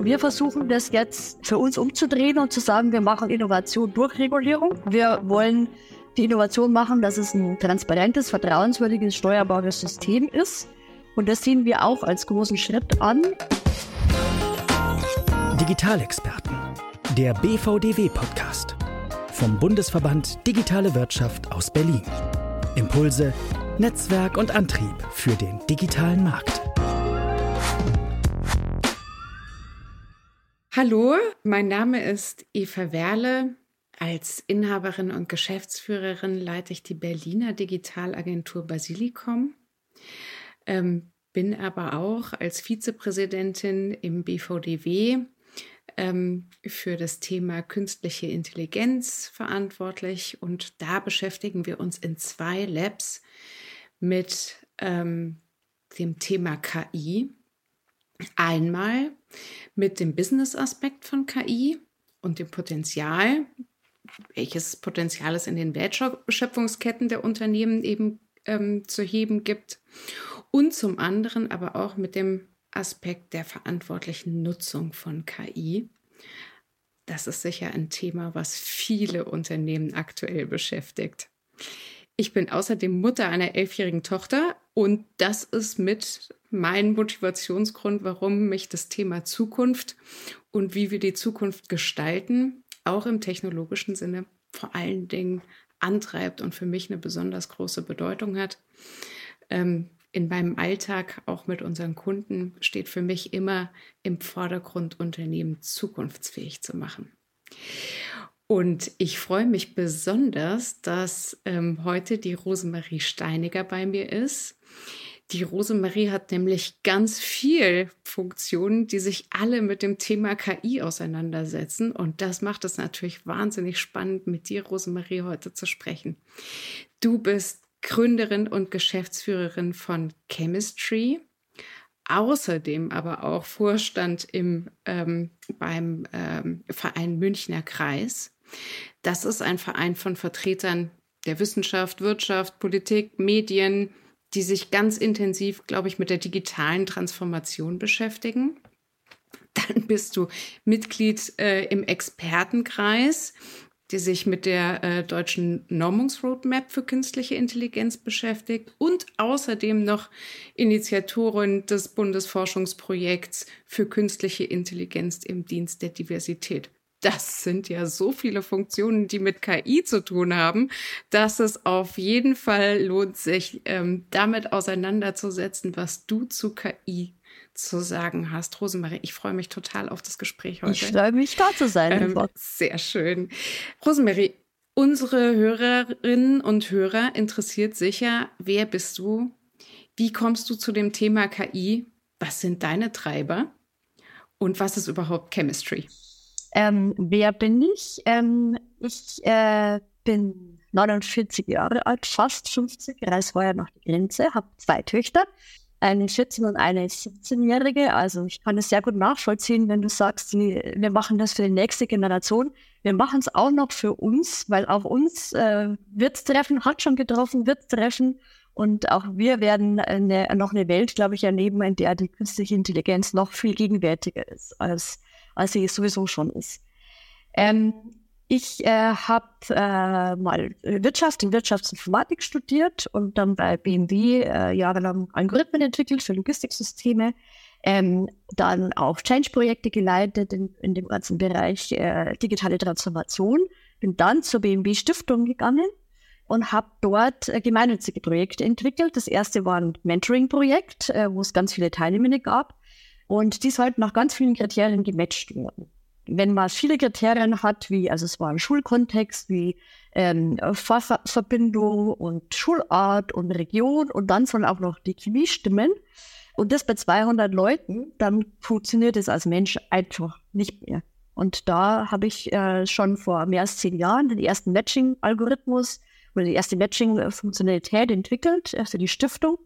Wir versuchen das jetzt für uns umzudrehen und zu sagen, wir machen Innovation durch Regulierung. Wir wollen die Innovation machen, dass es ein transparentes, vertrauenswürdiges, steuerbares System ist. Und das sehen wir auch als großen Schritt an. Digitalexperten, der BVDW-Podcast vom Bundesverband Digitale Wirtschaft aus Berlin. Impulse, Netzwerk und Antrieb für den digitalen Markt. Hallo, mein Name ist Eva Werle. Als Inhaberin und Geschäftsführerin leite ich die Berliner Digitalagentur Basilicom, ähm, bin aber auch als Vizepräsidentin im BVDW ähm, für das Thema künstliche Intelligenz verantwortlich und da beschäftigen wir uns in zwei Labs mit ähm, dem Thema KI. Einmal mit dem Business-Aspekt von KI und dem Potenzial, welches Potenzial es in den Wertschöpfungsketten der Unternehmen eben ähm, zu heben gibt. Und zum anderen aber auch mit dem Aspekt der verantwortlichen Nutzung von KI. Das ist sicher ein Thema, was viele Unternehmen aktuell beschäftigt. Ich bin außerdem Mutter einer elfjährigen Tochter und das ist mit mein Motivationsgrund, warum mich das Thema Zukunft und wie wir die Zukunft gestalten, auch im technologischen Sinne vor allen Dingen antreibt und für mich eine besonders große Bedeutung hat. Ähm, in meinem Alltag, auch mit unseren Kunden, steht für mich immer im Vordergrund, Unternehmen zukunftsfähig zu machen. Und ich freue mich besonders, dass ähm, heute die Rosemarie Steiniger bei mir ist. Die Rosemarie hat nämlich ganz viel Funktionen, die sich alle mit dem Thema KI auseinandersetzen. Und das macht es natürlich wahnsinnig spannend, mit dir, Rosemarie, heute zu sprechen. Du bist Gründerin und Geschäftsführerin von Chemistry, außerdem aber auch Vorstand im, ähm, beim ähm, Verein Münchner Kreis. Das ist ein Verein von Vertretern der Wissenschaft, Wirtschaft, Politik, Medien, die sich ganz intensiv, glaube ich, mit der digitalen Transformation beschäftigen. Dann bist du Mitglied äh, im Expertenkreis, die sich mit der äh, deutschen Normungsroadmap für künstliche Intelligenz beschäftigt und außerdem noch Initiatorin des Bundesforschungsprojekts für künstliche Intelligenz im Dienst der Diversität das sind ja so viele Funktionen, die mit KI zu tun haben, dass es auf jeden Fall lohnt, sich ähm, damit auseinanderzusetzen, was du zu KI zu sagen hast. Rosemarie, ich freue mich total auf das Gespräch heute. Ich freue mich, da zu sein. Ähm, sehr schön. Rosemarie, unsere Hörerinnen und Hörer interessiert sicher, wer bist du? Wie kommst du zu dem Thema KI? Was sind deine Treiber? Und was ist überhaupt Chemistry? Ähm, wer bin ich? Ähm, ich äh, bin 49 Jahre alt, fast 50, reise vorher noch die Grenze, habe zwei Töchter, eine 14- und eine 17-Jährige. Also ich kann es sehr gut nachvollziehen, wenn du sagst, wir machen das für die nächste Generation. Wir machen es auch noch für uns, weil auch uns äh, wird treffen, hat schon getroffen, wird treffen. Und auch wir werden eine, noch eine Welt, glaube ich, erleben, in der die künstliche Intelligenz noch viel gegenwärtiger ist als als sie sowieso schon ist. Ähm, ich äh, habe äh, mal Wirtschaft und Wirtschaftsinformatik studiert und dann bei BMW äh, jahrelang Algorithmen entwickelt für Logistiksysteme. Ähm, dann auch Change-Projekte geleitet in, in, dem ganzen Bereich äh, digitale Transformation. Bin dann zur BMW Stiftung gegangen und habe dort äh, gemeinnützige Projekte entwickelt. Das erste war ein Mentoring-Projekt, äh, wo es ganz viele Teilnehmende gab. Und die sollten nach ganz vielen Kriterien gematcht werden. Wenn man viele Kriterien hat, wie, also es war ein Schulkontext, wie ähm, Fahrverbindung und Schulart und Region und dann soll auch noch die Chemie stimmen. Und das bei 200 Leuten, dann funktioniert es als Mensch einfach nicht mehr. Und da habe ich äh, schon vor mehr als zehn Jahren den ersten Matching-Algorithmus oder die erste Matching-Funktionalität entwickelt äh, für die Stiftung.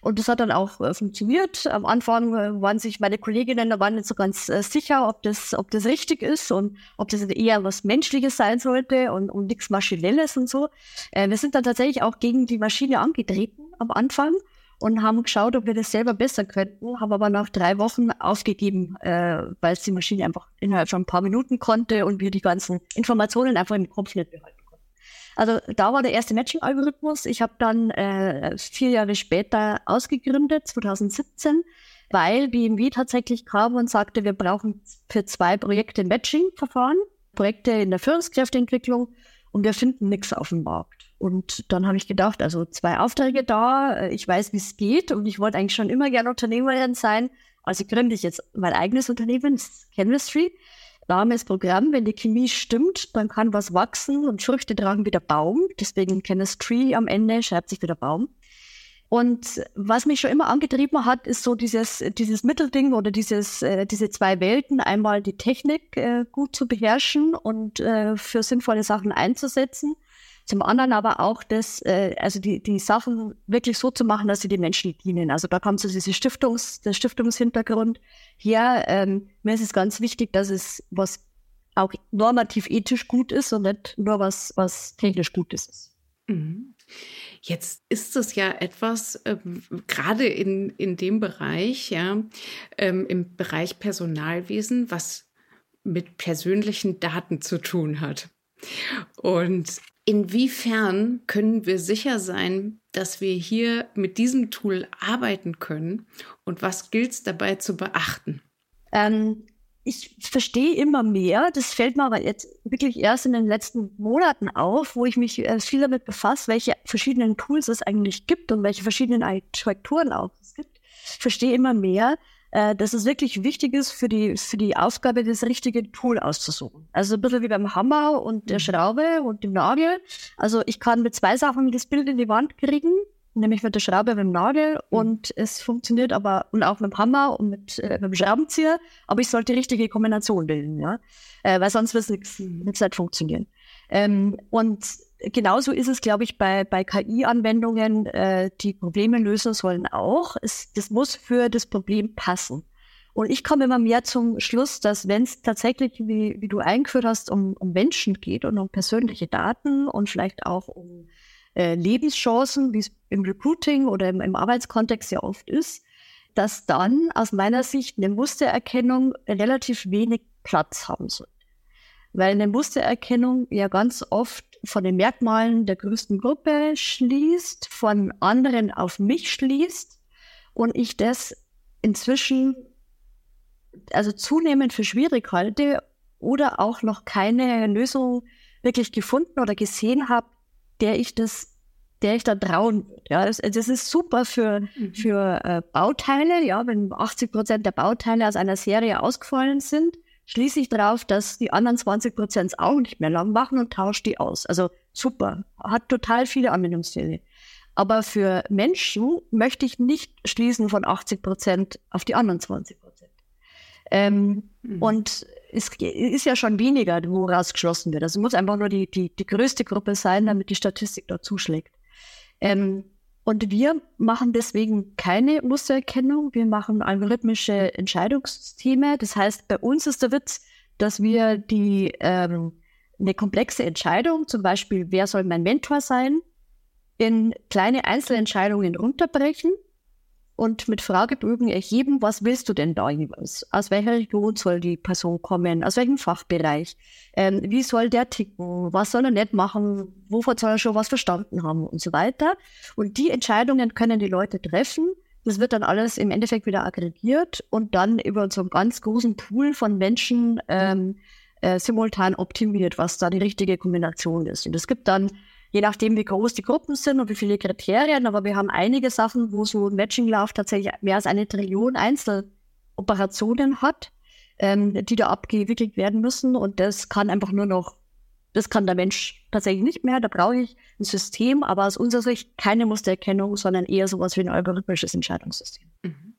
Und das hat dann auch äh, funktioniert. Am Anfang äh, waren sich meine Kolleginnen da waren nicht so ganz äh, sicher, ob das, ob das richtig ist und ob das eher was Menschliches sein sollte und, und nichts Maschinelles und so. Äh, wir sind dann tatsächlich auch gegen die Maschine angetreten am Anfang und haben geschaut, ob wir das selber besser könnten, haben aber nach drei Wochen aufgegeben, äh, weil es die Maschine einfach innerhalb von ein paar Minuten konnte und wir die ganzen Informationen einfach im Kopf nicht behalten. Also da war der erste Matching-Algorithmus. Ich habe dann äh, vier Jahre später ausgegründet, 2017, weil BMW tatsächlich kam und sagte, wir brauchen für zwei Projekte Matching-Verfahren, Projekte in der Führungskräfteentwicklung und wir finden nichts auf dem Markt. Und dann habe ich gedacht, also zwei Aufträge da, äh, ich weiß, wie es geht und ich wollte eigentlich schon immer gerne Unternehmerin sein. Also gründe ich jetzt mein eigenes Unternehmen, Chemistry. Name Programm, wenn die Chemie stimmt, dann kann was wachsen und Früchte tragen wie der Baum. Deswegen Chemistry am Ende schreibt sich wieder Baum. Und was mich schon immer angetrieben hat, ist so dieses, dieses Mittelding oder dieses, äh, diese zwei Welten. Einmal die Technik äh, gut zu beherrschen und äh, für sinnvolle Sachen einzusetzen zum anderen aber auch das, äh, also die, die Sachen wirklich so zu machen, dass sie den Menschen dienen. Also da kommt so diese Stiftungs, der Stiftungshintergrund her. Ähm, mir ist es ganz wichtig, dass es was auch normativ ethisch gut ist und nicht nur was, was technisch gut ist. Mhm. Jetzt ist es ja etwas, ähm, gerade in, in dem Bereich, ja, ähm, im Bereich Personalwesen, was mit persönlichen Daten zu tun hat. Und Inwiefern können wir sicher sein, dass wir hier mit diesem Tool arbeiten können und was gilt es dabei zu beachten? Ähm, ich verstehe immer mehr, das fällt mir aber jetzt wirklich erst in den letzten Monaten auf, wo ich mich äh, viel damit befasse, welche verschiedenen Tools es eigentlich gibt und welche verschiedenen Architekturen auch es gibt. Ich verstehe immer mehr, äh, dass es wirklich wichtig ist, für die, für die Aufgabe das richtige Tool auszusuchen. Also ein bisschen wie beim Hammer und der mhm. Schraube und dem Nagel. Also ich kann mit zwei Sachen das Bild in die Wand kriegen, nämlich mit der Schraube und dem Nagel mhm. und es funktioniert aber und auch mit dem Hammer und mit, äh, mit dem Schraubenzieher, aber ich sollte die richtige Kombination bilden, ja, äh, weil sonst wird es nichts nicht funktionieren. Ähm, und genauso ist es, glaube ich, bei, bei KI-Anwendungen, äh, die Probleme lösen sollen auch. Es, das muss für das Problem passen. Und ich komme immer mehr zum Schluss, dass wenn es tatsächlich, wie, wie du eingeführt hast, um, um Menschen geht und um persönliche Daten und vielleicht auch um äh, Lebenschancen, wie es im Recruiting oder im, im Arbeitskontext ja oft ist, dass dann aus meiner Sicht eine Mustererkennung relativ wenig Platz haben soll. Weil eine Mustererkennung ja ganz oft von den Merkmalen der größten Gruppe schließt, von anderen auf mich schließt und ich das inzwischen also zunehmend für schwierig halte oder auch noch keine Lösung wirklich gefunden oder gesehen habe, der ich das der ich da trauen würde. Ja, das, das ist super für, mhm. für äh, Bauteile, ja, wenn 80 Prozent der Bauteile aus einer Serie ausgefallen sind, schließe ich darauf, dass die anderen 20 Prozent es auch nicht mehr lang machen und tausche die aus. Also super, hat total viele Anwendungsfälle. Aber für Menschen möchte ich nicht schließen von 80 Prozent auf die anderen 20 Prozent. Ähm, mhm. Und es ist ja schon weniger, woraus geschlossen wird. Also es muss einfach nur die, die, die größte Gruppe sein, damit die Statistik da zuschlägt. Ähm, und wir machen deswegen keine Mustererkennung. Wir machen algorithmische Entscheidungssysteme. Das heißt, bei uns ist der Witz, dass wir die ähm, eine komplexe Entscheidung, zum Beispiel, wer soll mein Mentor sein, in kleine Einzelentscheidungen runterbrechen und mit Fragebögen erheben, was willst du denn da jeweils? Aus welcher Region soll die Person kommen? Aus welchem Fachbereich? Ähm, wie soll der ticken? Was soll er nicht machen? Wovon soll er schon was verstanden haben? Und so weiter. Und die Entscheidungen können die Leute treffen. Das wird dann alles im Endeffekt wieder aggregiert und dann über so einen ganz großen Pool von Menschen ähm, äh, simultan optimiert, was da die richtige Kombination ist. Und es gibt dann je nachdem, wie groß die Gruppen sind und wie viele Kriterien. Aber wir haben einige Sachen, wo so ein Matching-Lauf tatsächlich mehr als eine Trillion Einzeloperationen hat, ähm, die da abgewickelt werden müssen. Und das kann einfach nur noch, das kann der Mensch tatsächlich nicht mehr. Da brauche ich ein System, aber aus unserer Sicht keine Mustererkennung, sondern eher sowas wie ein algorithmisches Entscheidungssystem. Mhm.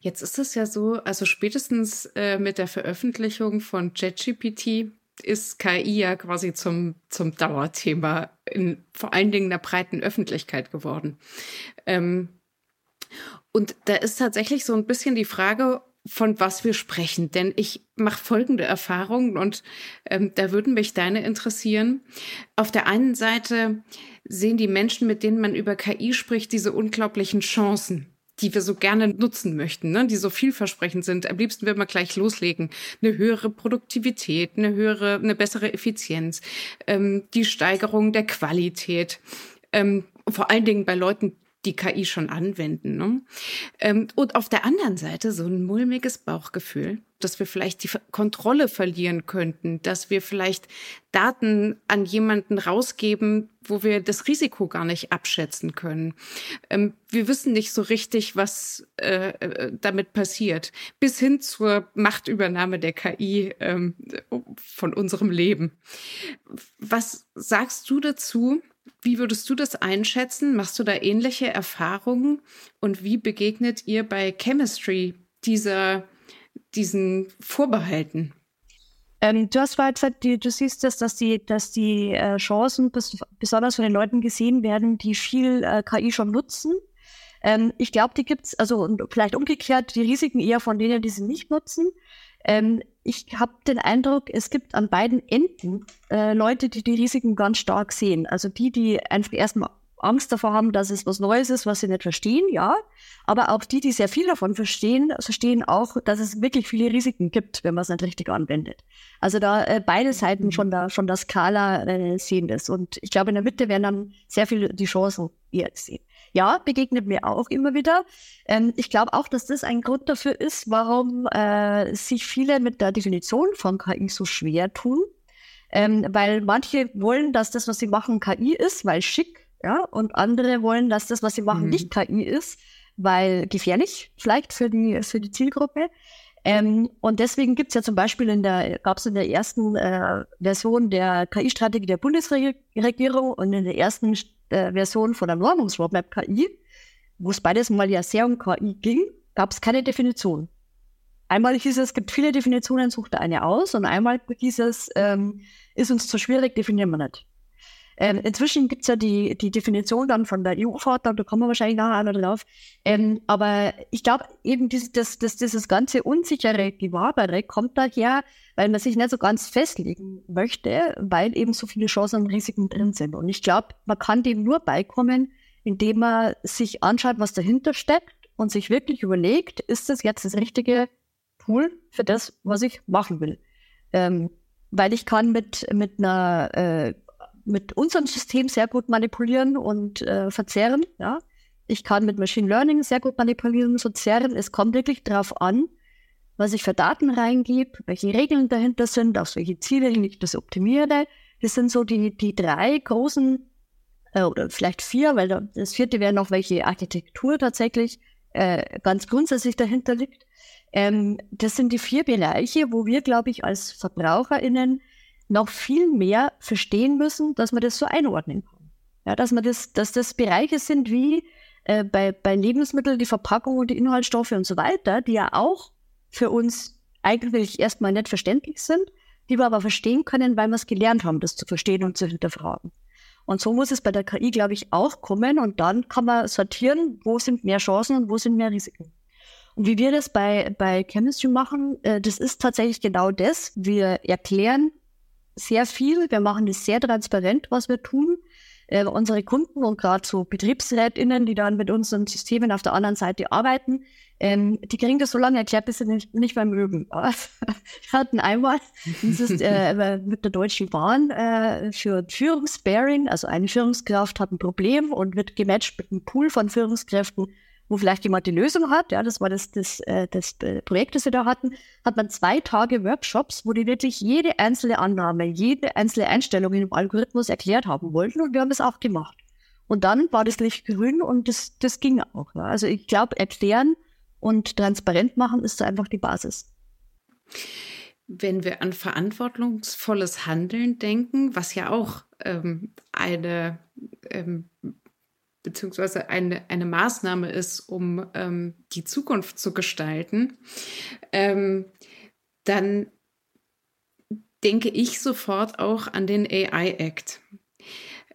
Jetzt ist es ja so, also spätestens äh, mit der Veröffentlichung von ChatGPT ist KI ja quasi zum, zum Dauerthema in vor allen Dingen der breiten Öffentlichkeit geworden. Ähm, und da ist tatsächlich so ein bisschen die Frage, von was wir sprechen, denn ich mache folgende Erfahrungen und ähm, da würden mich deine interessieren. Auf der einen Seite sehen die Menschen, mit denen man über KI spricht, diese unglaublichen Chancen die wir so gerne nutzen möchten, ne? die so vielversprechend sind. Am liebsten würden wir gleich loslegen. Eine höhere Produktivität, eine höhere, eine bessere Effizienz, ähm, die Steigerung der Qualität. Ähm, vor allen Dingen bei Leuten, die KI schon anwenden. Ne? Ähm, und auf der anderen Seite so ein mulmiges Bauchgefühl, dass wir vielleicht die Kontrolle verlieren könnten, dass wir vielleicht Daten an jemanden rausgeben, wo wir das Risiko gar nicht abschätzen können. Ähm, wir wissen nicht so richtig, was äh, äh damit passiert, bis hin zur Machtübernahme der KI ähm, von unserem Leben. Was sagst du dazu? Wie würdest du das einschätzen? Machst du da ähnliche Erfahrungen? Und wie begegnet ihr bei Chemistry dieser, diesen Vorbehalten? Ähm, du hast vorhin gesagt, du siehst das, dass die, dass die äh, Chancen bis, besonders von den Leuten gesehen werden, die viel äh, KI schon nutzen. Ähm, ich glaube, die gibt es, also vielleicht umgekehrt, die Risiken eher von denen, die sie nicht nutzen. Ähm, ich habe den Eindruck, es gibt an beiden Enden äh, Leute, die die Risiken ganz stark sehen. Also die, die einfach erstmal Angst davor haben, dass es was Neues ist, was sie nicht verstehen, ja. Aber auch die, die sehr viel davon verstehen, verstehen auch, dass es wirklich viele Risiken gibt, wenn man es nicht richtig anwendet. Also da äh, beide Seiten von der, von der Skala äh, sehen das. Und ich glaube, in der Mitte werden dann sehr viel die Chancen eher sehen. Ja, begegnet mir auch immer wieder. Ähm, ich glaube auch, dass das ein Grund dafür ist, warum äh, sich viele mit der Definition von KI so schwer tun. Ähm, weil manche wollen, dass das, was sie machen, KI ist, weil schick, ja, und andere wollen, dass das, was sie machen, mhm. nicht KI ist, weil gefährlich, vielleicht für die, für die Zielgruppe. Ähm, und deswegen gibt es ja zum Beispiel in der, gab es in der ersten äh, Version der KI-Strategie der Bundesregierung und in der ersten äh, Version von der Normungsroadmap KI, wo es beides mal ja sehr um KI ging, gab es keine Definition. Einmal hieß es, es gibt viele Definitionen, sucht eine aus, und einmal hieß es, ähm, ist uns zu schwierig, definieren wir nicht. Ähm, inzwischen gibt es ja die, die Definition dann von der EU-Verordnung, da kommen wir wahrscheinlich nachher einmal drauf. Ähm, aber ich glaube eben, dieses, das, das, dieses ganze unsichere Gewabere kommt daher, weil man sich nicht so ganz festlegen möchte, weil eben so viele Chancen und Risiken drin sind. Und ich glaube, man kann dem nur beikommen, indem man sich anschaut, was dahinter steckt und sich wirklich überlegt, ist das jetzt das richtige Tool für das, was ich machen will. Ähm, weil ich kann mit, mit einer äh, mit unserem System sehr gut manipulieren und äh, verzerren. Ja? Ich kann mit Machine Learning sehr gut manipulieren und verzerren. Es kommt wirklich darauf an, was ich für Daten reingebe, welche Regeln dahinter sind, auf welche Ziele ich das optimiere. Das sind so die, die drei großen, äh, oder vielleicht vier, weil das vierte wäre noch, welche Architektur tatsächlich äh, ganz grundsätzlich dahinter liegt. Ähm, das sind die vier Bereiche, wo wir, glaube ich, als VerbraucherInnen noch viel mehr verstehen müssen, dass man das so einordnen kann. Ja, dass man das, dass das Bereiche sind wie äh, bei, bei Lebensmitteln die Verpackung und die Inhaltsstoffe und so weiter, die ja auch für uns eigentlich erstmal nicht verständlich sind, die wir aber verstehen können, weil wir es gelernt haben, das zu verstehen und zu hinterfragen. Und so muss es bei der KI, glaube ich, auch kommen. Und dann kann man sortieren, wo sind mehr Chancen und wo sind mehr Risiken. Und wie wir das bei, bei Chemistry machen, äh, das ist tatsächlich genau das. Wir erklären sehr viel. Wir machen das sehr transparent, was wir tun. Äh, unsere Kunden und gerade so BetriebsrätInnen, die dann mit unseren Systemen auf der anderen Seite arbeiten, ähm, die kriegen das so lange erklärt, bis sie nicht, nicht mehr mögen. Wir hatten einmal dieses äh, mit der Deutschen Bahn äh, für Führungssparing, also eine Führungskraft hat ein Problem und wird gematcht mit einem Pool von Führungskräften, wo vielleicht jemand die Lösung hat, ja, das war das, das, äh, das äh, Projekt, das wir da hatten, hat man zwei Tage Workshops, wo die wirklich jede einzelne Annahme, jede einzelne Einstellung in dem Algorithmus erklärt haben wollten und wir haben es auch gemacht. Und dann war das Licht grün und das, das ging auch. Ja. Also ich glaube, erklären und transparent machen ist so einfach die Basis. Wenn wir an verantwortungsvolles Handeln denken, was ja auch ähm, eine ähm, beziehungsweise eine, eine Maßnahme ist, um ähm, die Zukunft zu gestalten, ähm, dann denke ich sofort auch an den AI Act.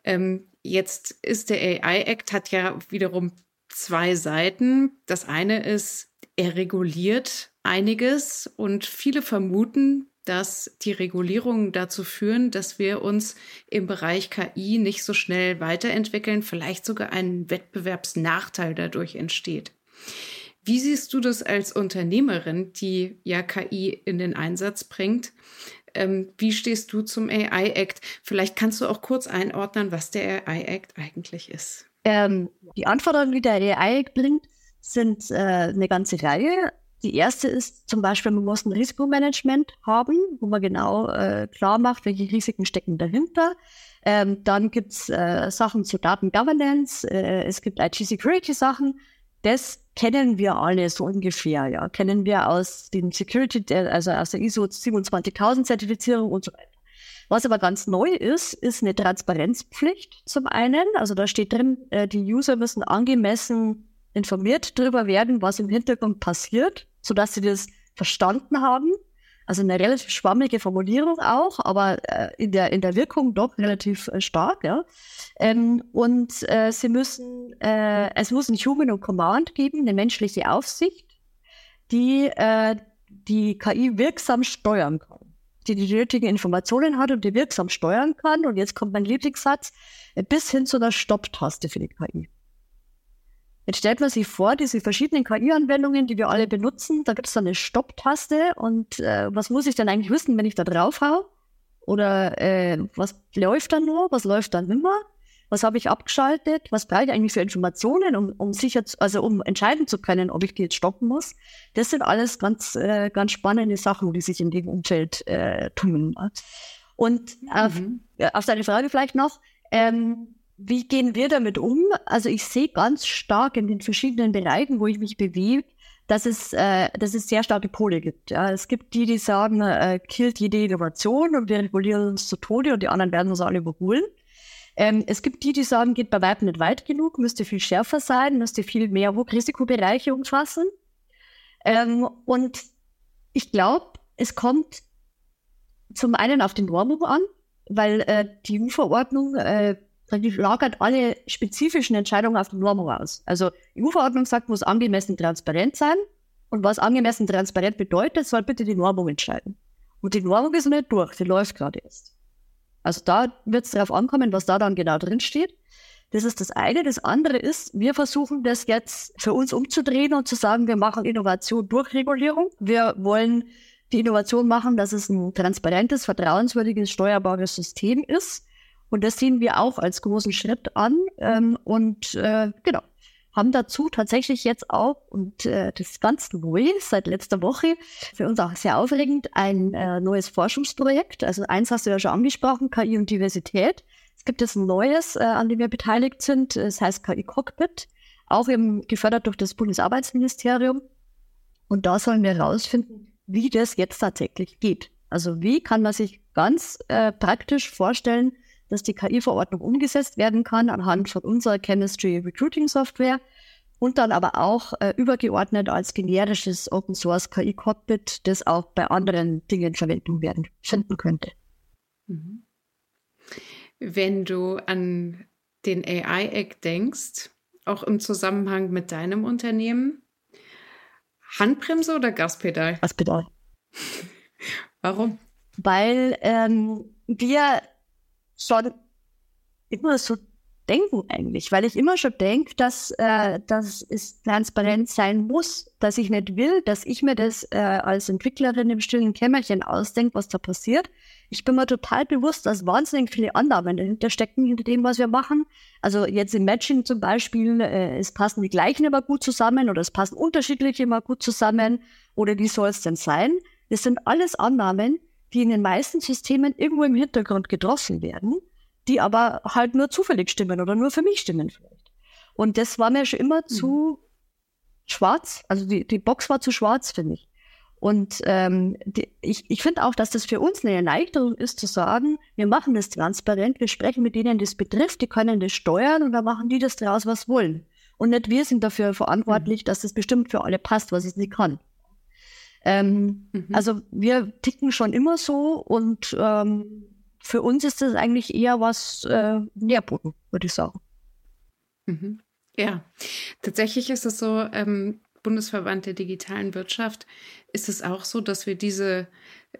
Ähm, jetzt ist der AI Act hat ja wiederum zwei Seiten. Das eine ist, er reguliert einiges und viele vermuten, dass die Regulierungen dazu führen, dass wir uns im Bereich KI nicht so schnell weiterentwickeln, vielleicht sogar ein Wettbewerbsnachteil dadurch entsteht. Wie siehst du das als Unternehmerin, die ja KI in den Einsatz bringt? Ähm, wie stehst du zum AI Act? Vielleicht kannst du auch kurz einordnen, was der AI Act eigentlich ist. Ähm, die Anforderungen, die der AI Act bringt, sind äh, eine ganze Reihe. Die erste ist zum Beispiel, man muss ein Risikomanagement haben, wo man genau äh, klar macht, welche Risiken stecken dahinter. Ähm, dann gibt es äh, Sachen zu Datengovernance, äh, es gibt IT-Security-Sachen. Das kennen wir alle so ungefähr, ja. Kennen wir aus den Security, also aus der ISO 27000 Zertifizierung und so weiter. Was aber ganz neu ist, ist eine Transparenzpflicht zum einen. Also da steht drin, äh, die User müssen angemessen informiert darüber werden, was im Hintergrund passiert, sodass sie das verstanden haben. Also eine relativ schwammige Formulierung auch, aber äh, in, der, in der Wirkung doch relativ äh, stark. Ja? Ähm, und äh, sie müssen, äh, es muss ein Human und Command geben, eine menschliche Aufsicht, die äh, die KI wirksam steuern kann, die die nötigen Informationen hat und die wirksam steuern kann. Und jetzt kommt mein Lieblingssatz, äh, bis hin zu einer Stopptaste für die KI. Jetzt stellt man sich vor, diese verschiedenen KI-Anwendungen, die wir alle benutzen, da gibt es dann eine Stopptaste und äh, was muss ich denn eigentlich wissen, wenn ich da drauf hau? Oder äh, was läuft dann nur, was läuft dann nimmer? Was habe ich abgeschaltet? Was brauche ich eigentlich für Informationen, um, um sicher, zu, also um entscheiden zu können, ob ich die jetzt stoppen muss? Das sind alles ganz, äh, ganz spannende Sachen, die sich in dem Umfeld äh, tun. Und mhm. auf, auf deine Frage vielleicht noch, ähm, wie gehen wir damit um? Also ich sehe ganz stark in den verschiedenen Bereichen, wo ich mich bewege, dass es, äh, dass es sehr starke Pole gibt. Ja. Es gibt die, die sagen, äh, killt jede Innovation und wir regulieren uns zu Tode und die anderen werden uns alle überholen. Ähm, es gibt die, die sagen, geht bei weitem nicht weit genug, müsste viel schärfer sein, müsste viel mehr Risikobereiche umfassen. Ähm, und ich glaube, es kommt zum einen auf den Normum an, weil äh, die EU-Verordnung äh, die lagert alle spezifischen Entscheidungen auf die Normung aus. Also die EU-Verordnung sagt, muss angemessen transparent sein. Und was angemessen transparent bedeutet, soll bitte die Normung entscheiden. Und die Normung ist nicht durch, die läuft gerade erst. Also da wird es darauf ankommen, was da dann genau drin steht. Das ist das eine. Das andere ist, wir versuchen das jetzt für uns umzudrehen und zu sagen, wir machen Innovation durch Regulierung. Wir wollen die Innovation machen, dass es ein transparentes, vertrauenswürdiges, steuerbares System ist und das sehen wir auch als großen Schritt an. Ähm, und äh, genau, haben dazu tatsächlich jetzt auch, und äh, das ist ganz neu seit letzter Woche, für uns auch sehr aufregend, ein äh, neues Forschungsprojekt. Also eins hast du ja schon angesprochen, KI und Diversität. Es gibt jetzt ein neues, äh, an dem wir beteiligt sind. Es heißt KI Cockpit, auch eben gefördert durch das Bundesarbeitsministerium. Und da sollen wir herausfinden, wie das jetzt tatsächlich geht. Also wie kann man sich ganz äh, praktisch vorstellen, dass die KI-Verordnung umgesetzt werden kann anhand von unserer Chemistry Recruiting Software und dann aber auch äh, übergeordnet als generisches Open Source KI-Cockpit, das auch bei anderen Dingen Verwendung werden finden könnte. Mhm. Wenn du an den AI-Act denkst, auch im Zusammenhang mit deinem Unternehmen, Handbremse oder Gaspedal? Gaspedal. Warum? Weil ähm, wir schon immer so denken eigentlich, weil ich immer schon denke, dass, äh, dass es transparent sein muss, dass ich nicht will, dass ich mir das äh, als Entwicklerin im stillen Kämmerchen ausdenke, was da passiert. Ich bin mir total bewusst, dass wahnsinnig viele Annahmen dahinter stecken, hinter dem, was wir machen. Also jetzt im Matching zum Beispiel, äh, es passen die gleichen immer gut zusammen oder es passen unterschiedliche immer gut zusammen oder wie soll es denn sein? Das sind alles Annahmen, die in den meisten Systemen irgendwo im Hintergrund getroffen werden, die aber halt nur zufällig stimmen oder nur für mich stimmen vielleicht. Und das war mir schon immer mhm. zu schwarz. Also die, die Box war zu schwarz, finde ich. Und ähm, die, ich, ich finde auch, dass das für uns eine Erleichterung ist, zu sagen, wir machen das transparent, wir sprechen mit denen, das betrifft, die können das steuern und dann machen die das draus, was wollen. Und nicht wir sind dafür verantwortlich, mhm. dass das bestimmt für alle passt, was es nicht kann. Ähm, mhm. Also wir ticken schon immer so und ähm, für uns ist das eigentlich eher was äh, Nährboden, würde ich sagen. Mhm. Ja, tatsächlich ist es so, ähm, Bundesverband der digitalen Wirtschaft ist es auch so, dass wir diese,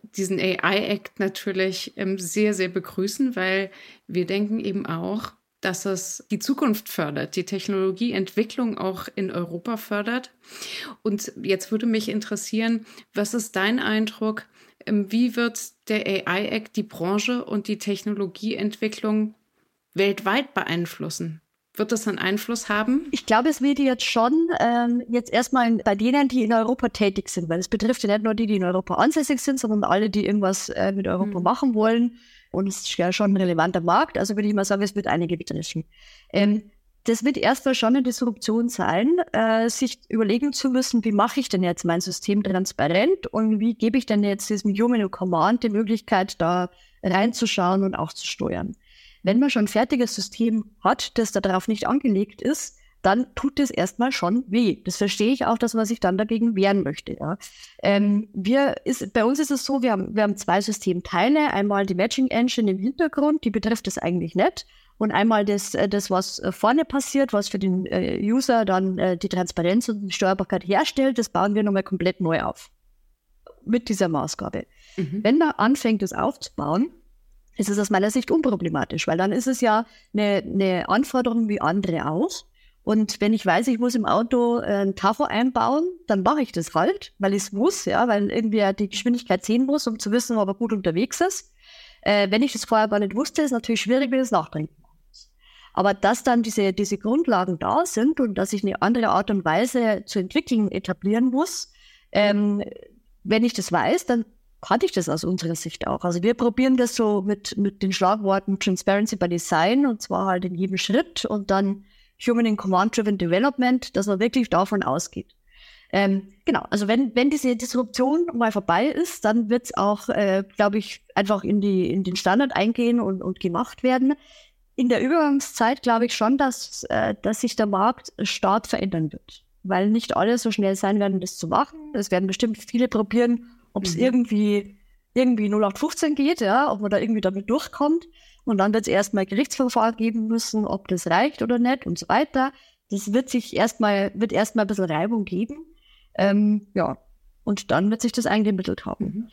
diesen AI-Act natürlich ähm, sehr, sehr begrüßen, weil wir denken eben auch, dass es die Zukunft fördert, die Technologieentwicklung auch in Europa fördert. Und jetzt würde mich interessieren, was ist dein Eindruck? Ähm, wie wird der AI-Act die Branche und die Technologieentwicklung weltweit beeinflussen? Wird das einen Einfluss haben? Ich glaube, es wird jetzt schon ähm, jetzt erstmal bei denen, die in Europa tätig sind, weil es betrifft ja nicht nur die, die in Europa ansässig sind, sondern alle, die irgendwas äh, mit Europa mhm. machen wollen. Und es ist ja schon ein relevanter Markt. Also würde ich mal sagen, es wird einige betreffen. Ähm, das wird erstmal schon eine Disruption sein, äh, sich überlegen zu müssen, wie mache ich denn jetzt mein System transparent und wie gebe ich denn jetzt diesem Human Command die Möglichkeit, da reinzuschauen und auch zu steuern. Wenn man schon ein fertiges System hat, das darauf nicht angelegt ist, dann tut es erstmal schon weh. Das verstehe ich auch, dass man sich dann dagegen wehren möchte. Ja. Ähm, wir ist, bei uns ist es so, wir haben, wir haben zwei Systemteile. Einmal die Matching Engine im Hintergrund, die betrifft es eigentlich nicht. Und einmal das, äh, das, was äh, vorne passiert, was für den äh, User dann die Transparenz und die Steuerbarkeit herstellt, das bauen wir nochmal komplett neu auf. Mit dieser Maßgabe. Mhm. Wenn man anfängt, das aufzubauen, ist es aus meiner Sicht unproblematisch, weil dann ist es ja eine, eine Anforderung wie andere auch. Und wenn ich weiß, ich muss im Auto äh, ein Tacho einbauen, dann mache ich das halt, weil ich es muss, ja, weil irgendwie die Geschwindigkeit sehen muss, um zu wissen, ob er gut unterwegs ist. Äh, wenn ich das vorher gar nicht wusste, ist natürlich schwierig, wenn ich es nachdenken muss. Aber dass dann diese, diese Grundlagen da sind und dass ich eine andere Art und Weise zu entwickeln etablieren muss, ähm, wenn ich das weiß, dann hatte ich das aus unserer Sicht auch. Also wir probieren das so mit, mit den Schlagworten Transparency by Design und zwar halt in jedem Schritt und dann Human in Command-Driven Development, dass man wirklich davon ausgeht. Ähm, genau, also wenn, wenn diese Disruption mal vorbei ist, dann wird es auch, äh, glaube ich, einfach in, die, in den Standard eingehen und, und gemacht werden. In der Übergangszeit glaube ich schon, dass, äh, dass sich der Markt stark verändern wird, weil nicht alle so schnell sein werden, das zu machen. Es werden bestimmt viele probieren, ob es mhm. irgendwie, irgendwie 0815 geht, ja, ob man da irgendwie damit durchkommt. Und dann wird es erstmal Gerichtsverfahren geben müssen, ob das reicht oder nicht und so weiter. Das wird sich erstmal, wird erstmal ein bisschen Reibung geben. Ähm, ja. Und dann wird sich das eingemittelt haben. Mhm.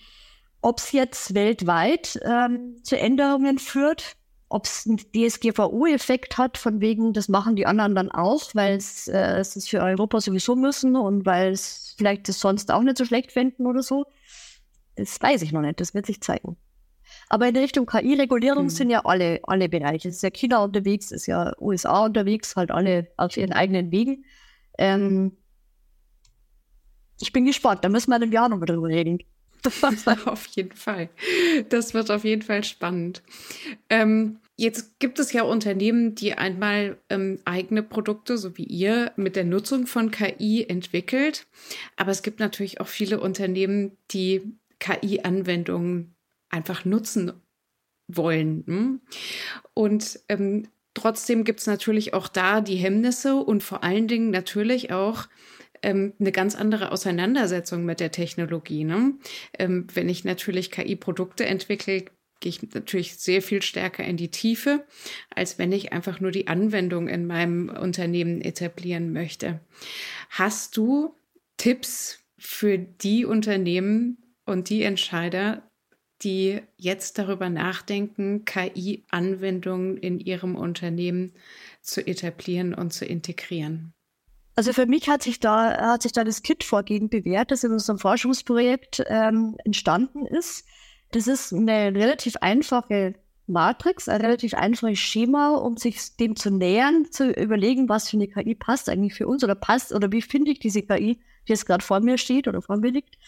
Ob es jetzt weltweit ähm, zu Änderungen führt, ob es einen DSGVO-Effekt hat, von wegen, das machen die anderen dann auch, weil es äh, es für Europa sowieso müssen und weil es vielleicht das sonst auch nicht so schlecht finden oder so. Das weiß ich noch nicht, das wird sich zeigen. Aber in Richtung KI-Regulierung mhm. sind ja alle, alle Bereiche. Es ist ja China unterwegs, ist ja USA unterwegs, halt alle auf ihren eigenen Wegen. Ähm, ich bin gespannt, da müssen wir in einem Jahr noch drüber reden. auf jeden Fall. Das wird auf jeden Fall spannend. Ähm, jetzt gibt es ja Unternehmen, die einmal ähm, eigene Produkte, so wie ihr, mit der Nutzung von KI entwickelt. Aber es gibt natürlich auch viele Unternehmen, die KI-Anwendungen einfach nutzen wollen. Hm? Und ähm, trotzdem gibt es natürlich auch da die Hemmnisse und vor allen Dingen natürlich auch ähm, eine ganz andere Auseinandersetzung mit der Technologie. Ne? Ähm, wenn ich natürlich KI-Produkte entwickle, gehe ich natürlich sehr viel stärker in die Tiefe, als wenn ich einfach nur die Anwendung in meinem Unternehmen etablieren möchte. Hast du Tipps für die Unternehmen und die Entscheider, die jetzt darüber nachdenken, KI-Anwendungen in ihrem Unternehmen zu etablieren und zu integrieren? Also für mich hat sich da, hat sich da das KIT-Vorgehen bewährt, das in unserem Forschungsprojekt ähm, entstanden ist. Das ist eine relativ einfache Matrix, ein relativ einfaches Schema, um sich dem zu nähern, zu überlegen, was für eine KI passt eigentlich für uns oder passt oder wie finde ich diese KI, die jetzt gerade vor mir steht oder vor mir liegt.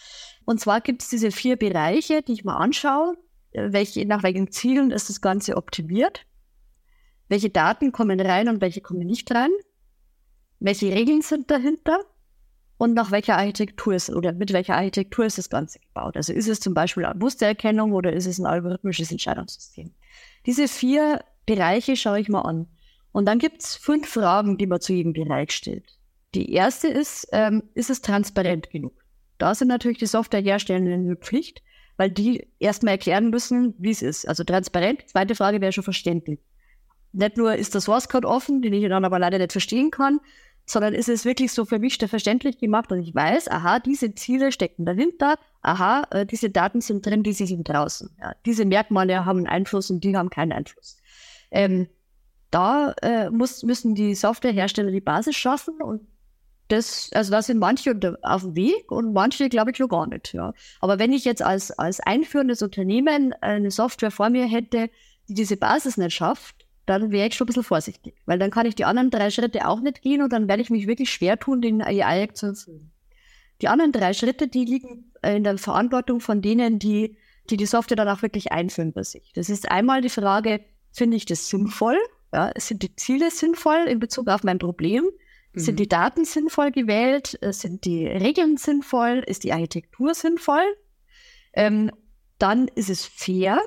Und zwar gibt es diese vier Bereiche, die ich mal anschaue, äh, welche, nach welchen Zielen ist das Ganze optimiert, welche Daten kommen rein und welche kommen nicht rein welche Regeln sind dahinter und nach welcher Architektur ist oder mit welcher Architektur ist das Ganze gebaut. Also ist es zum Beispiel eine Mustererkennung oder ist es ein algorithmisches Entscheidungssystem. Diese vier Bereiche schaue ich mal an. Und dann gibt es fünf Fragen, die man zu jedem Bereich stellt. Die erste ist, ähm, ist es transparent genug? Da sind natürlich die Softwareherstellenden in der Pflicht, weil die erstmal erklären müssen, wie es ist. Also transparent. Zweite Frage wäre schon verständlich. Nicht nur ist der Source Code offen, den ich dann aber leider nicht verstehen kann, sondern ist es wirklich so für mich verständlich gemacht und ich weiß, aha, diese Ziele stecken dahinter, aha, äh, diese Daten sind drin, diese sind draußen. Ja, diese Merkmale haben Einfluss und die haben keinen Einfluss. Ähm, da äh, muss, müssen die Softwarehersteller die Basis schaffen und das, also da sind manche auf dem Weg und manche, glaube ich, noch gar nicht. Ja. Aber wenn ich jetzt als, als einführendes Unternehmen eine Software vor mir hätte, die diese Basis nicht schafft, dann wäre ich schon ein bisschen vorsichtig. Weil dann kann ich die anderen drei Schritte auch nicht gehen und dann werde ich mich wirklich schwer tun, den AI zu erfüllen. Die anderen drei Schritte, die liegen in der Verantwortung von denen, die, die die Software dann auch wirklich einführen bei sich. Das ist einmal die Frage, finde ich das sinnvoll? Ja, sind die Ziele sinnvoll in Bezug auf mein Problem? Mhm. Sind die Daten sinnvoll gewählt? Sind die Regeln sinnvoll? Ist die Architektur sinnvoll? Ähm, dann ist es fair.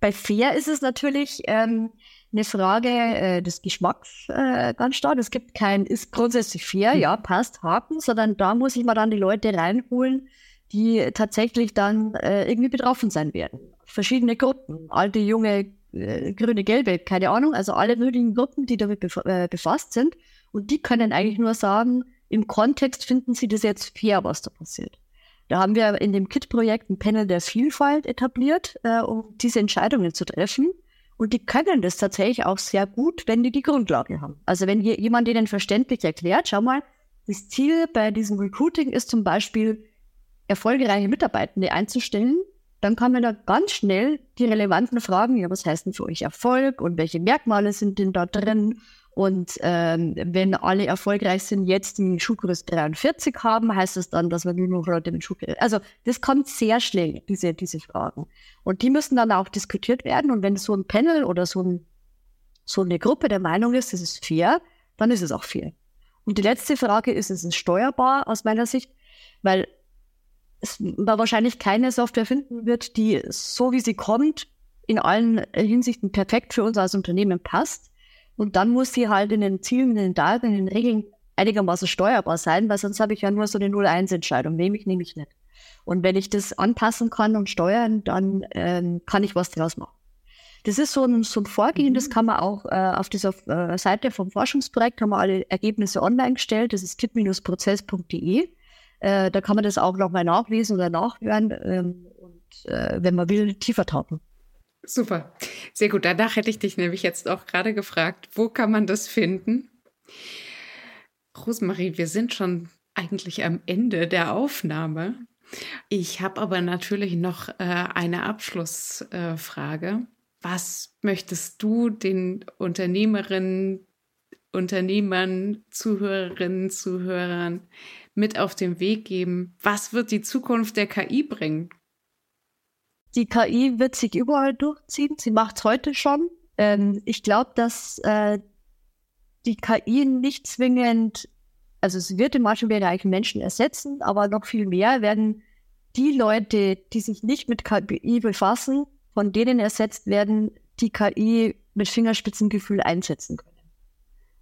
Bei fair ist es natürlich ähm, eine Frage äh, des Geschmacks äh, ganz stark. Es gibt kein, ist grundsätzlich fair, mhm. ja, passt, Haken, sondern da muss ich mal dann die Leute reinholen, die tatsächlich dann äh, irgendwie betroffen sein werden. Verschiedene Gruppen, alte, junge, äh, grüne, gelbe, keine Ahnung, also alle möglichen Gruppen, die damit bef äh, befasst sind. Und die können eigentlich nur sagen, im Kontext finden sie das jetzt fair, was da passiert. Da haben wir in dem KIT-Projekt ein Panel der Vielfalt etabliert, äh, um diese Entscheidungen zu treffen. Und die können das tatsächlich auch sehr gut, wenn die die Grundlage haben. Also wenn hier jemand denen verständlich erklärt, schau mal, das Ziel bei diesem Recruiting ist zum Beispiel, erfolgreiche Mitarbeitende einzustellen, dann kann man da ganz schnell die relevanten Fragen, ja, was heißt denn für euch Erfolg und welche Merkmale sind denn da drin und ähm, wenn alle erfolgreich sind, jetzt die Schuhgröße 43 haben, heißt das dann, dass wir nur noch Leute mit Schuhgröße. Also das kommt sehr schnell, diese, diese Fragen. Und die müssen dann auch diskutiert werden. Und wenn so ein Panel oder so, ein, so eine Gruppe der Meinung ist, das ist fair, dann ist es auch fair. Und die letzte Frage ist, ist es steuerbar aus meiner Sicht? Weil es man wahrscheinlich keine Software finden wird, die so wie sie kommt, in allen Hinsichten perfekt für uns als Unternehmen passt. Und dann muss sie halt in den Zielen, in den Daten, in den Regeln einigermaßen steuerbar sein, weil sonst habe ich ja nur so eine 0-1-Entscheidung. Nehme ich, nehme ich nicht. Und wenn ich das anpassen kann und steuern, dann ähm, kann ich was draus machen. Das ist so ein, so ein Vorgehen, mhm. das kann man auch äh, auf dieser äh, Seite vom Forschungsprojekt, haben wir alle Ergebnisse online gestellt, das ist kit-prozess.de. Äh, da kann man das auch nochmal nachlesen oder nachhören ähm, und äh, wenn man will, tiefer tauchen. Super, sehr gut. Danach hätte ich dich nämlich jetzt auch gerade gefragt, wo kann man das finden? Rosemarie, wir sind schon eigentlich am Ende der Aufnahme. Ich habe aber natürlich noch äh, eine Abschlussfrage. Äh, Was möchtest du den Unternehmerinnen, Unternehmern, Zuhörerinnen, Zuhörern mit auf den Weg geben? Was wird die Zukunft der KI bringen? Die KI wird sich überall durchziehen. Sie macht es heute schon. Ähm, ich glaube, dass äh, die KI nicht zwingend, also es wird in manchen Bereichen Menschen ersetzen, aber noch viel mehr werden die Leute, die sich nicht mit KI befassen, von denen ersetzt werden, die KI mit Fingerspitzengefühl einsetzen können.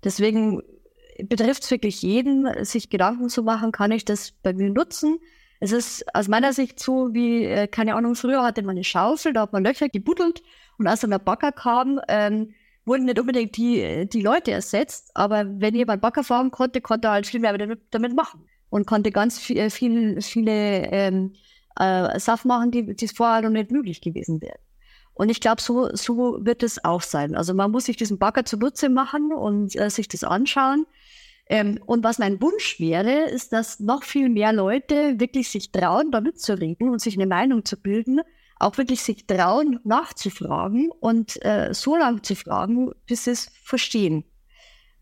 Deswegen betrifft es wirklich jeden, sich Gedanken zu machen, kann ich das bei mir nutzen? Es ist aus meiner Sicht so wie, äh, keine Ahnung, früher hatte man eine Schaufel, da hat man Löcher gebuddelt und als dann der Bagger kam, ähm, wurden nicht unbedingt die, die Leute ersetzt, aber wenn jemand Bagger fahren konnte, konnte er halt viel mehr damit, damit machen und konnte ganz viel, äh, viel viele ähm, äh, Sachen machen, die, die vorher noch nicht möglich gewesen wären. Und ich glaube, so, so wird es auch sein. Also man muss sich diesen Bagger zunutze machen und äh, sich das anschauen. Ähm, und was mein Wunsch wäre, ist, dass noch viel mehr Leute wirklich sich trauen, da mitzureden und sich eine Meinung zu bilden, auch wirklich sich trauen, nachzufragen und äh, so lange zu fragen, bis sie es verstehen.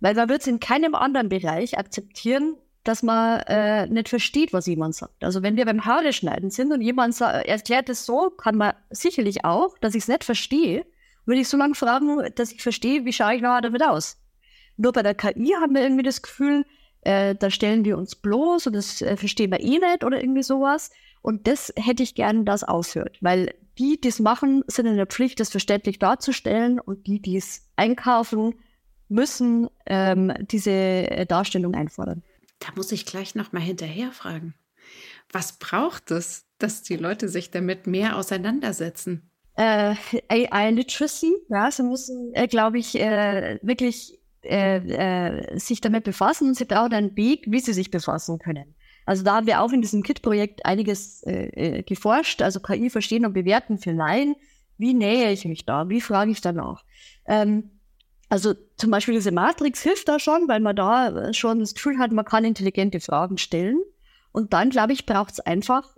Weil man wird es in keinem anderen Bereich akzeptieren, dass man äh, nicht versteht, was jemand sagt. Also wenn wir beim Haare schneiden sind und jemand erklärt es so, kann man sicherlich auch, dass ich es nicht verstehe, würde ich so lange fragen, dass ich verstehe, wie schaue ich nachher damit aus. Nur bei der KI haben wir irgendwie das Gefühl, äh, da stellen wir uns bloß und das äh, verstehen wir eh nicht oder irgendwie sowas. Und das hätte ich gern, dass aufhört, weil die, die es machen, sind in der Pflicht, das verständlich darzustellen und die, die es einkaufen, müssen ähm, diese äh, Darstellung einfordern. Da muss ich gleich nochmal hinterher fragen. Was braucht es, dass die Leute sich damit mehr auseinandersetzen? Äh, AI Literacy, ja, sie müssen, äh, glaube ich, äh, wirklich äh, äh, sich damit befassen und sie brauchen einen Weg, wie sie sich befassen können. Also da haben wir auch in diesem KIT-Projekt einiges äh, äh geforscht, also KI verstehen und bewerten für Laien. Wie nähe ich mich da? Wie frage ich danach? Ähm, also zum Beispiel diese Matrix hilft da schon, weil man da schon das Gefühl hat, man kann intelligente Fragen stellen. Und dann, glaube ich, braucht es einfach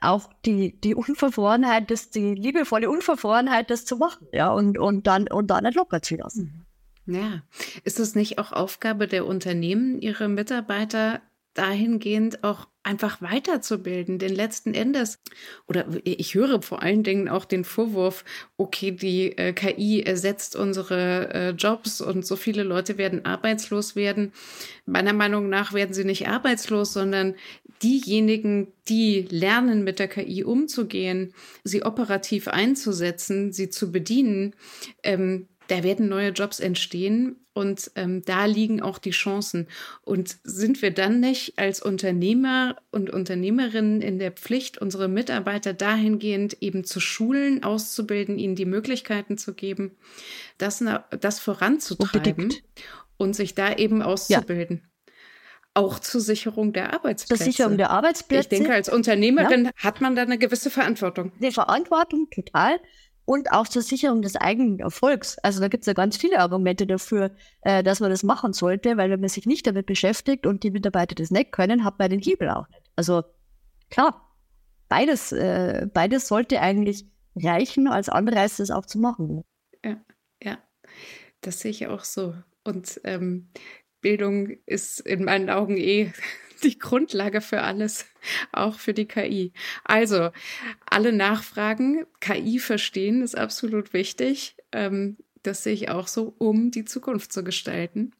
auch die, die Unverfrorenheit, das, die liebevolle Unverfrorenheit, das zu machen, ja, und, und dann, und dann nicht locker zu lassen. Ja. Ist es nicht auch Aufgabe der Unternehmen, ihre Mitarbeiter dahingehend auch einfach weiterzubilden, denn letzten Endes, oder ich höre vor allen Dingen auch den Vorwurf, okay, die äh, KI ersetzt unsere äh, Jobs und so viele Leute werden arbeitslos werden. Meiner Meinung nach werden sie nicht arbeitslos, sondern diejenigen, die lernen, mit der KI umzugehen, sie operativ einzusetzen, sie zu bedienen, ähm, da werden neue Jobs entstehen und ähm, da liegen auch die Chancen. Und sind wir dann nicht als Unternehmer und Unternehmerinnen in der Pflicht, unsere Mitarbeiter dahingehend eben zu schulen, auszubilden, ihnen die Möglichkeiten zu geben, das, das voranzutreiben Unbedingt. und sich da eben auszubilden? Ja auch zur Sicherung der Arbeitsplätze. Zur Sicherung der Arbeitsplätze. Ich denke, als Unternehmerin ja. hat man da eine gewisse Verantwortung. Die Verantwortung, total und auch zur Sicherung des eigenen Erfolgs. Also da gibt es ja ganz viele Argumente dafür, äh, dass man das machen sollte, weil wenn man sich nicht damit beschäftigt und die Mitarbeiter das nicht können, hat man den Hebel auch nicht. Also klar, beides, äh, beides sollte eigentlich reichen, als Anreiz das auch zu machen. Ja, ja, das sehe ich auch so. Und ähm, Bildung ist in meinen Augen eh die Grundlage für alles, auch für die KI. Also, alle Nachfragen, KI verstehen ist absolut wichtig. Ähm, das sehe ich auch so, um die Zukunft zu gestalten.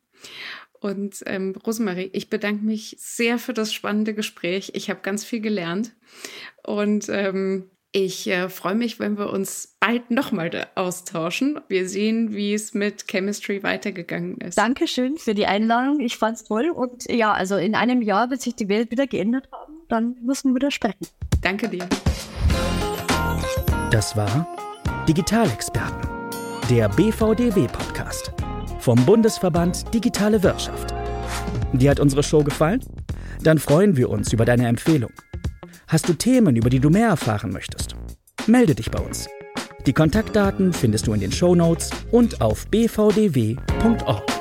Und ähm, Rosemarie, ich bedanke mich sehr für das spannende Gespräch. Ich habe ganz viel gelernt. Und ähm, ich äh, freue mich, wenn wir uns bald nochmal austauschen. Wir sehen, wie es mit Chemistry weitergegangen ist. Dankeschön für die Einladung. Ich fand es toll. Und ja, also in einem Jahr wird sich die Welt wieder geändert haben. Dann müssen wir wieder sprechen. Danke dir. Das war Digitalexperten, der BVDW-Podcast vom Bundesverband Digitale Wirtschaft. Dir hat unsere Show gefallen? Dann freuen wir uns über deine Empfehlung. Hast du Themen, über die du mehr erfahren möchtest? Melde dich bei uns. Die Kontaktdaten findest du in den Show Notes und auf bvdw.org.